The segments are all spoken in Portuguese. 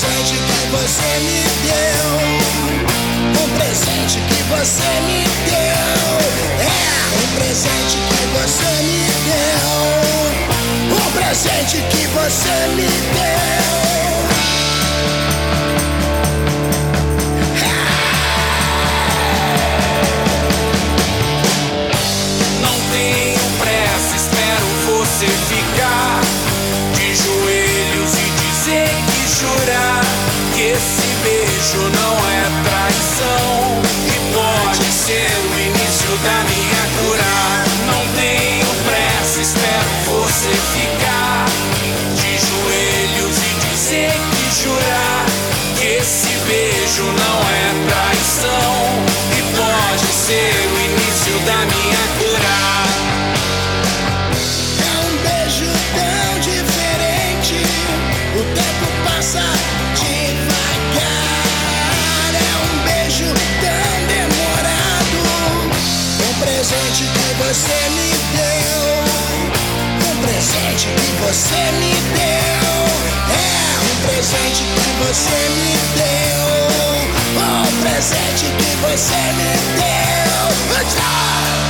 Presente que você me deu. Um presente que você me deu. É um presente que você me deu. Um presente que você me deu. Jurar que esse beijo não é traição e pode ser o início da minha cura. É um beijo tão diferente. O tempo passa devagar. É um beijo tão demorado. Um presente que você me deu. Um presente que você me deu. Presente que você me deu. Um presente que você me deu. Tchau!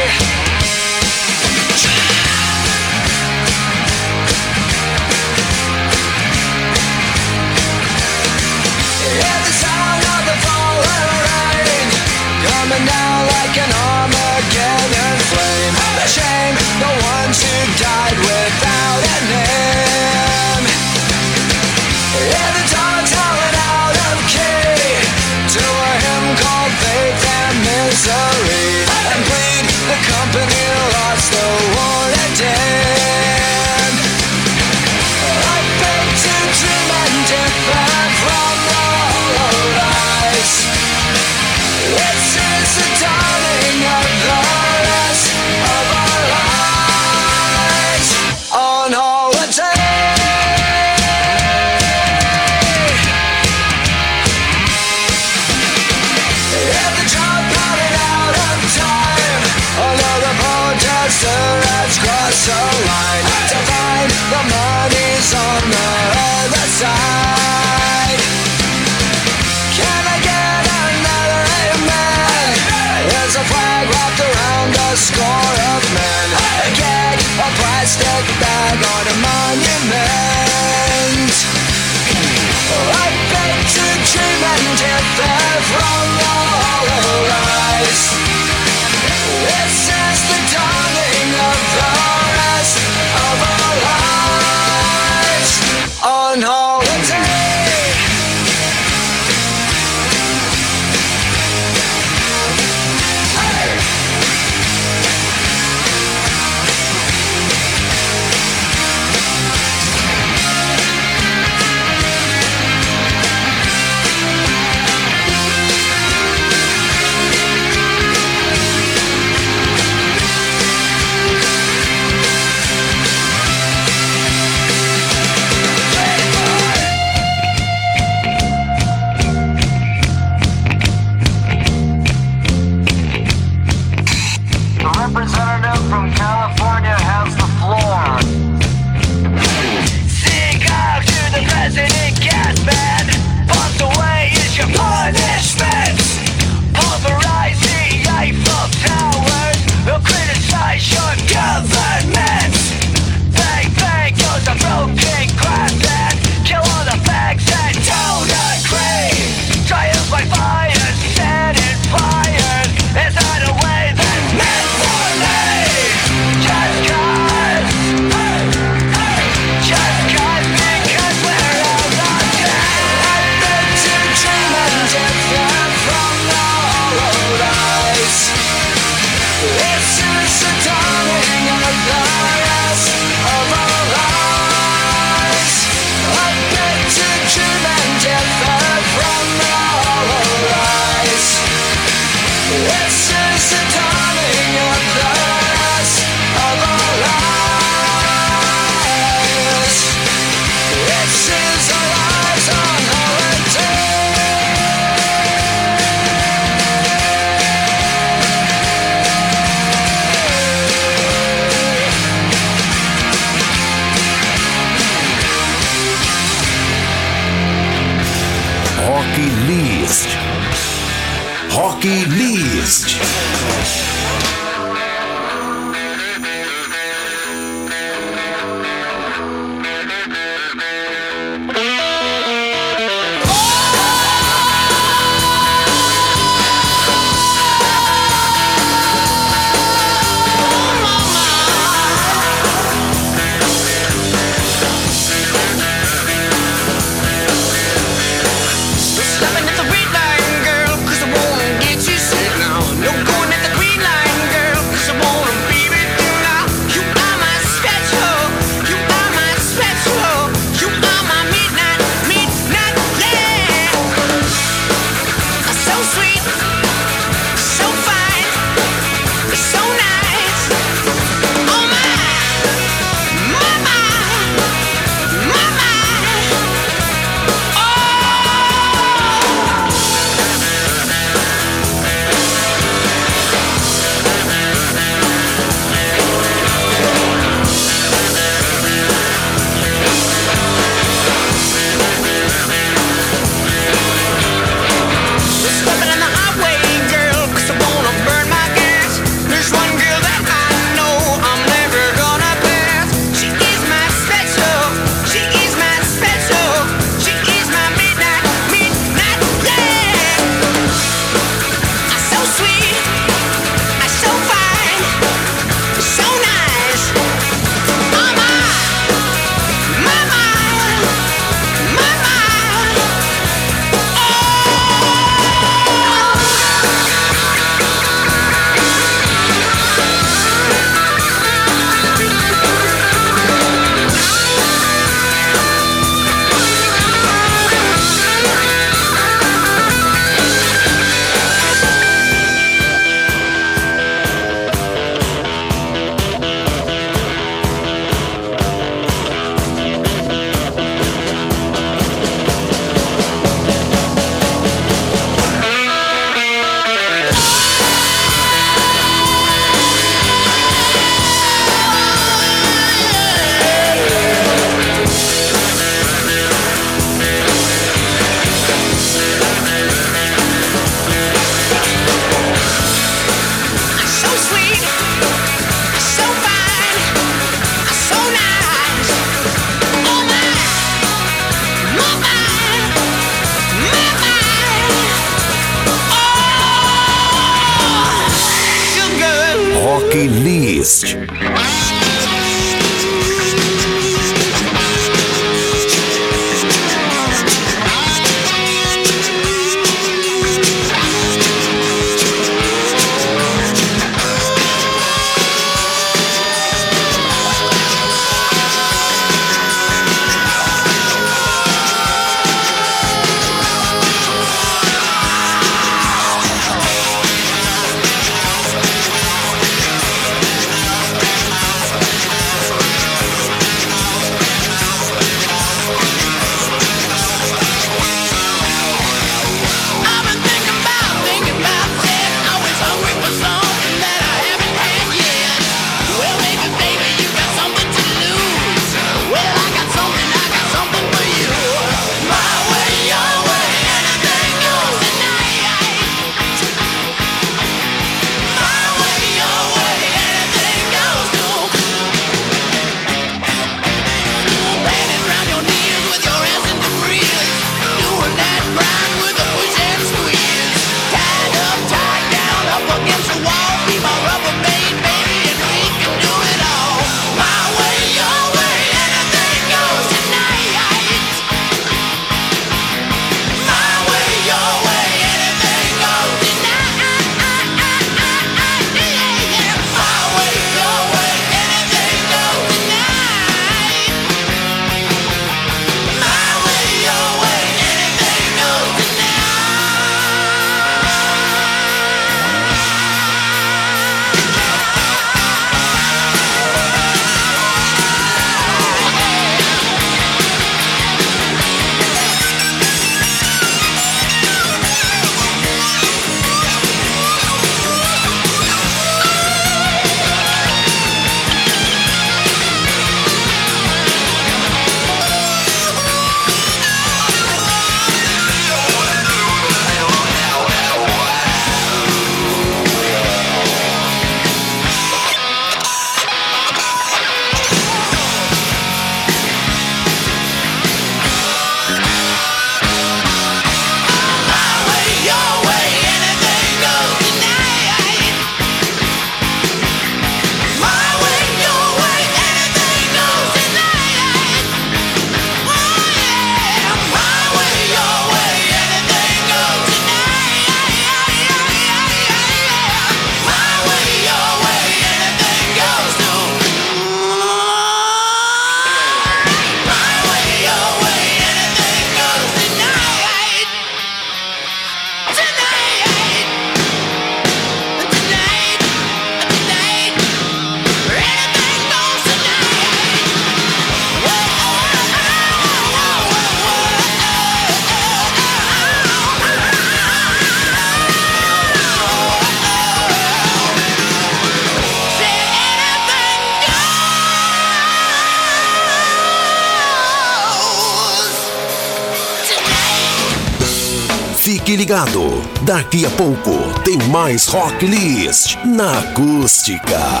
Daqui a pouco tem mais Rock List na Acústica.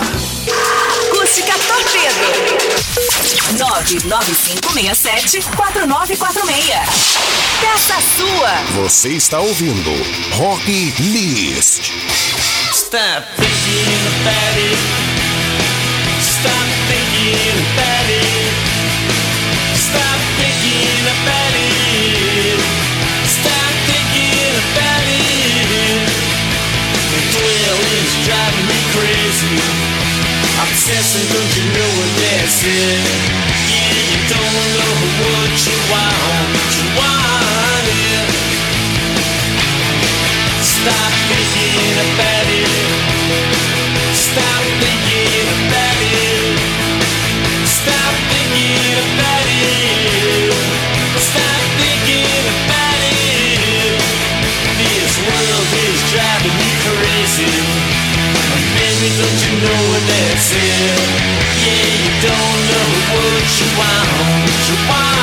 Acústica Torpedo. 99567-4946. Peça sua. Você está ouvindo Rock List. Stop thinking about it. Stop thinking about it. Stop thinking about it. driving me crazy. Obsessing, don't you know what that's it? Yeah, you don't know what. don't know what you want. What You want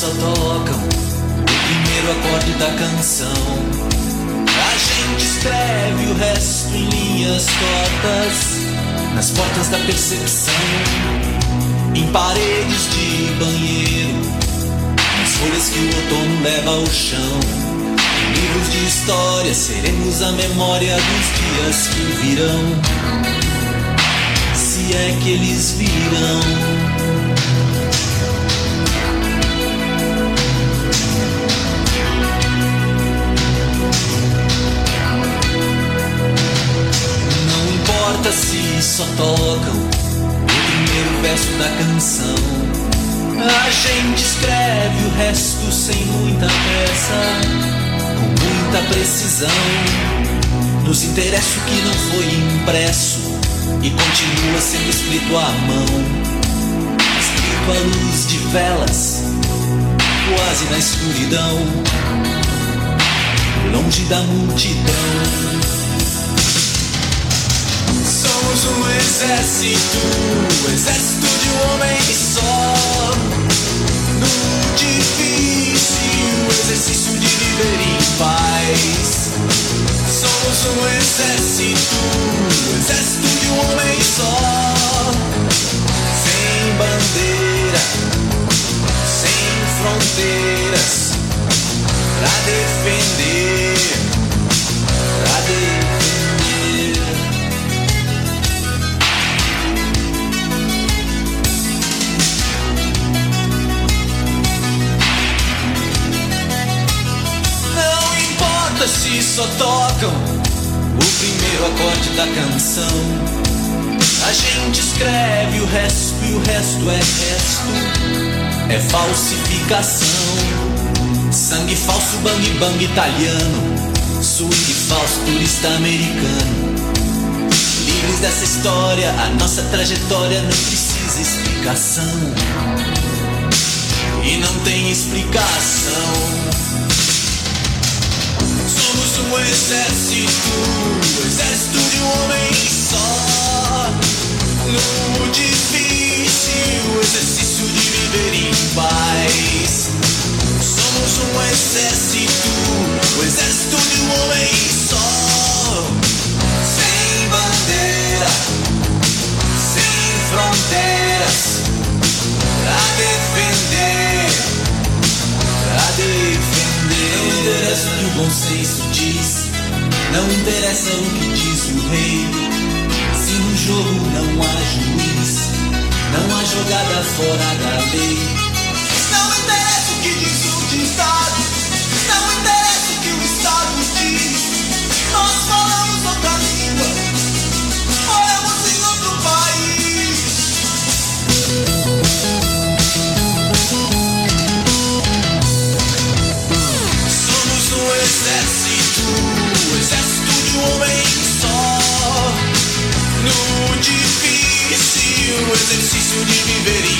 só tocam o primeiro acorde da canção. A gente escreve o resto em linhas tortas, nas portas da percepção, em paredes de banheiro, nas folhas que o outono leva ao chão. Em livros de história seremos a memória dos dias que virão, se é que eles virão. Importa se só tocam o primeiro verso da canção. A gente escreve o resto sem muita pressa, com muita precisão. Nos interessa o que não foi impresso e continua sendo escrito à mão. Escrito à luz de velas, quase na escuridão, longe da multidão. Exército, exército de um homem só. No difícil exercício de viver em paz. Somos um exército, exército de um homem só. Sem bandeira, sem fronteiras, pra defender, só tocam o primeiro acorde da canção. A gente escreve o resto e o resto é resto. É falsificação. Sangue falso, bang bang italiano. Swing falso, turista americano. Livres dessa história, a nossa trajetória não precisa explicação. E não tem explicação. Um exército, um exército de um homem só. No difícil exercício de viver em paz. Somos um exército, um exército de um homem só. Interessa o que diz o rei. Se no jogo não há juiz, não há jogada fora da lei. Exercício de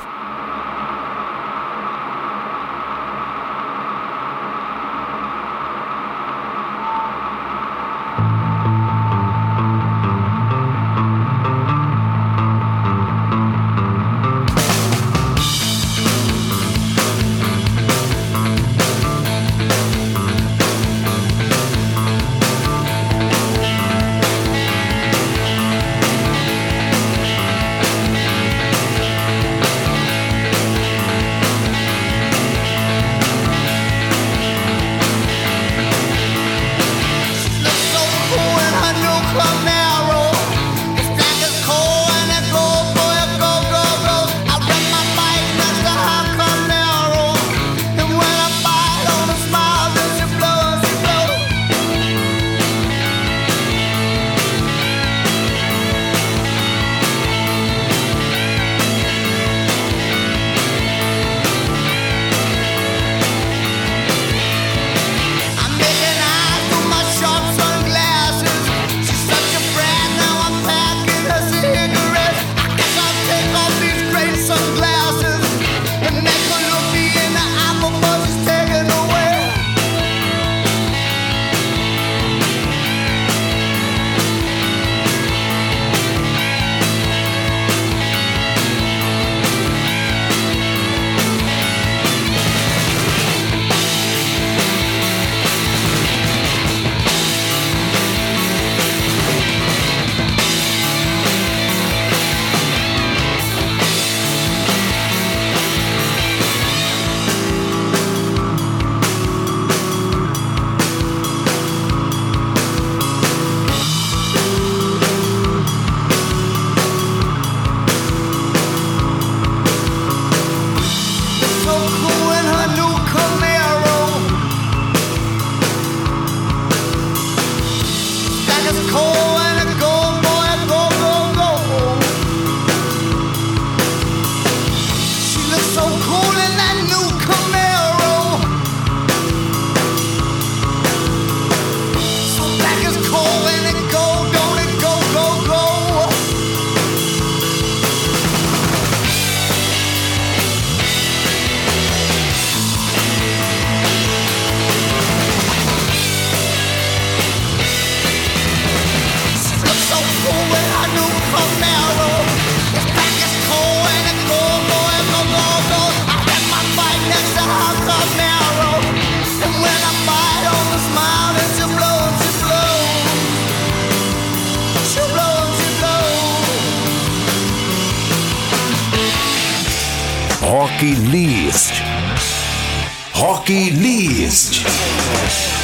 Rock List.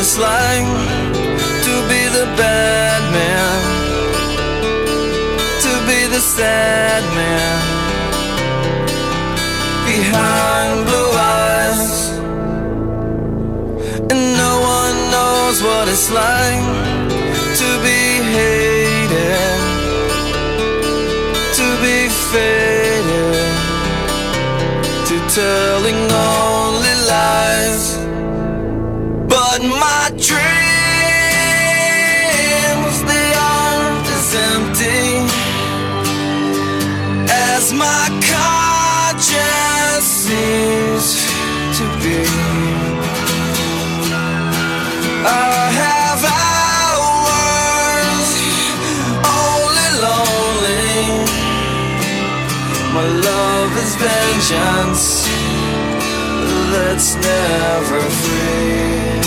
It's like to be the bad man, to be the sad man behind blue eyes. And no one knows what it's like to be hated, to be faded, to telling only vengeance that's never free.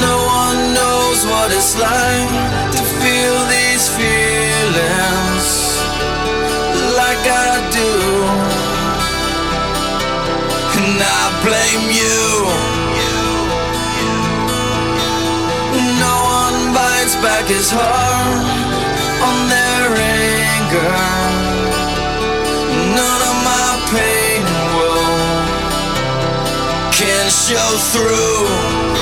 No one knows what it's like to feel these feelings like I do. And I blame you. Back his heart on their anger. None of my pain will can show through.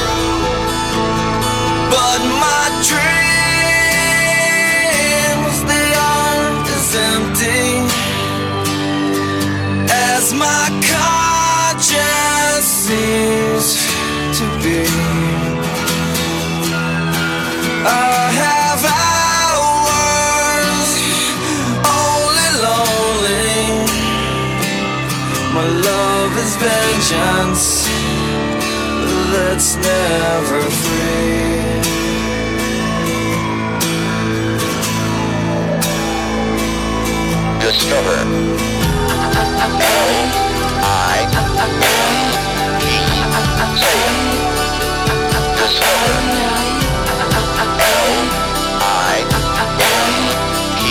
vengeance that's never free. Discover L I G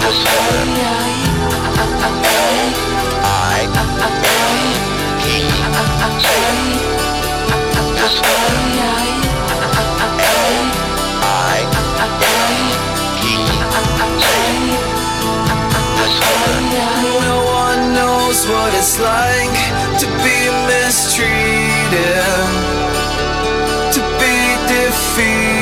Discover what it's like to be mistreated, to be defeated